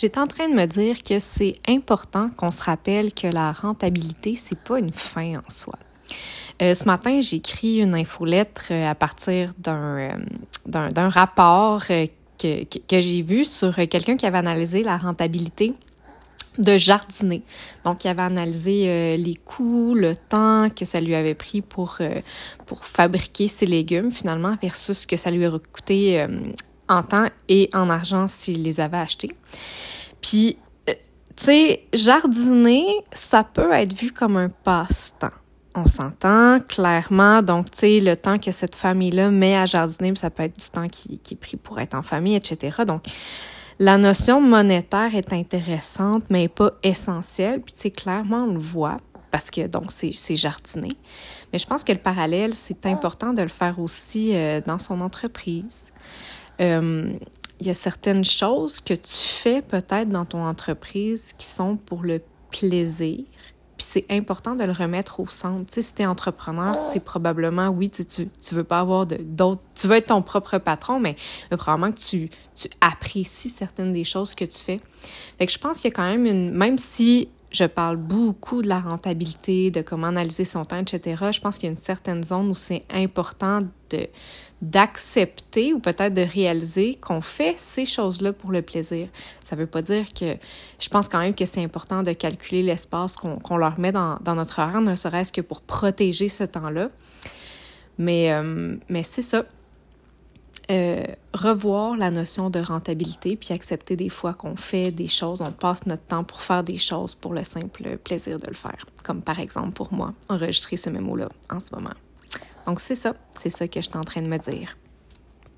J'étais en train de me dire que c'est important qu'on se rappelle que la rentabilité, c'est pas une fin en soi. Euh, ce matin, j'ai écrit une infolettre euh, à partir d'un d'un rapport que, que, j'ai vu sur quelqu'un qui avait analysé la rentabilité de jardiner. Donc, il avait analysé euh, les coûts, le temps que ça lui avait pris pour, euh, pour fabriquer ses légumes, finalement, versus ce que ça lui aurait coûté euh, en temps et en argent s'il les avait achetés. Puis, tu sais, jardiner, ça peut être vu comme un passe-temps. On s'entend clairement. Donc, tu sais, le temps que cette famille-là met à jardiner, ça peut être du temps qui, qui est pris pour être en famille, etc. Donc, la notion monétaire est intéressante, mais pas essentielle. Puis, tu sais, clairement, on le voit parce que, donc, c'est jardiner. Mais je pense que le parallèle, c'est important de le faire aussi euh, dans son entreprise. Euh, il y a certaines choses que tu fais peut-être dans ton entreprise qui sont pour le plaisir, puis c'est important de le remettre au centre. Tu sais, si tu es entrepreneur, c'est probablement, oui, tu, tu, veux pas avoir d'autres... Tu veux être ton propre patron, mais, probablement que tu, tu apprécies certaines des choses que tu fais. Fait que je pense qu'il y a quand même une... Même si je parle beaucoup de la rentabilité, de comment analyser son temps, etc. Je pense qu'il y a une certaine zone où c'est important d'accepter ou peut-être de réaliser qu'on fait ces choses-là pour le plaisir. Ça veut pas dire que je pense quand même que c'est important de calculer l'espace qu'on leur met dans, dans notre horaire, ne serait-ce que pour protéger ce temps-là. Mais, euh, mais c'est ça. Euh, revoir la notion de rentabilité, puis accepter des fois qu'on fait des choses, on passe notre temps pour faire des choses pour le simple plaisir de le faire. Comme par exemple pour moi, enregistrer ce mémo-là en ce moment. Donc c'est ça, c'est ça que je suis en train de me dire.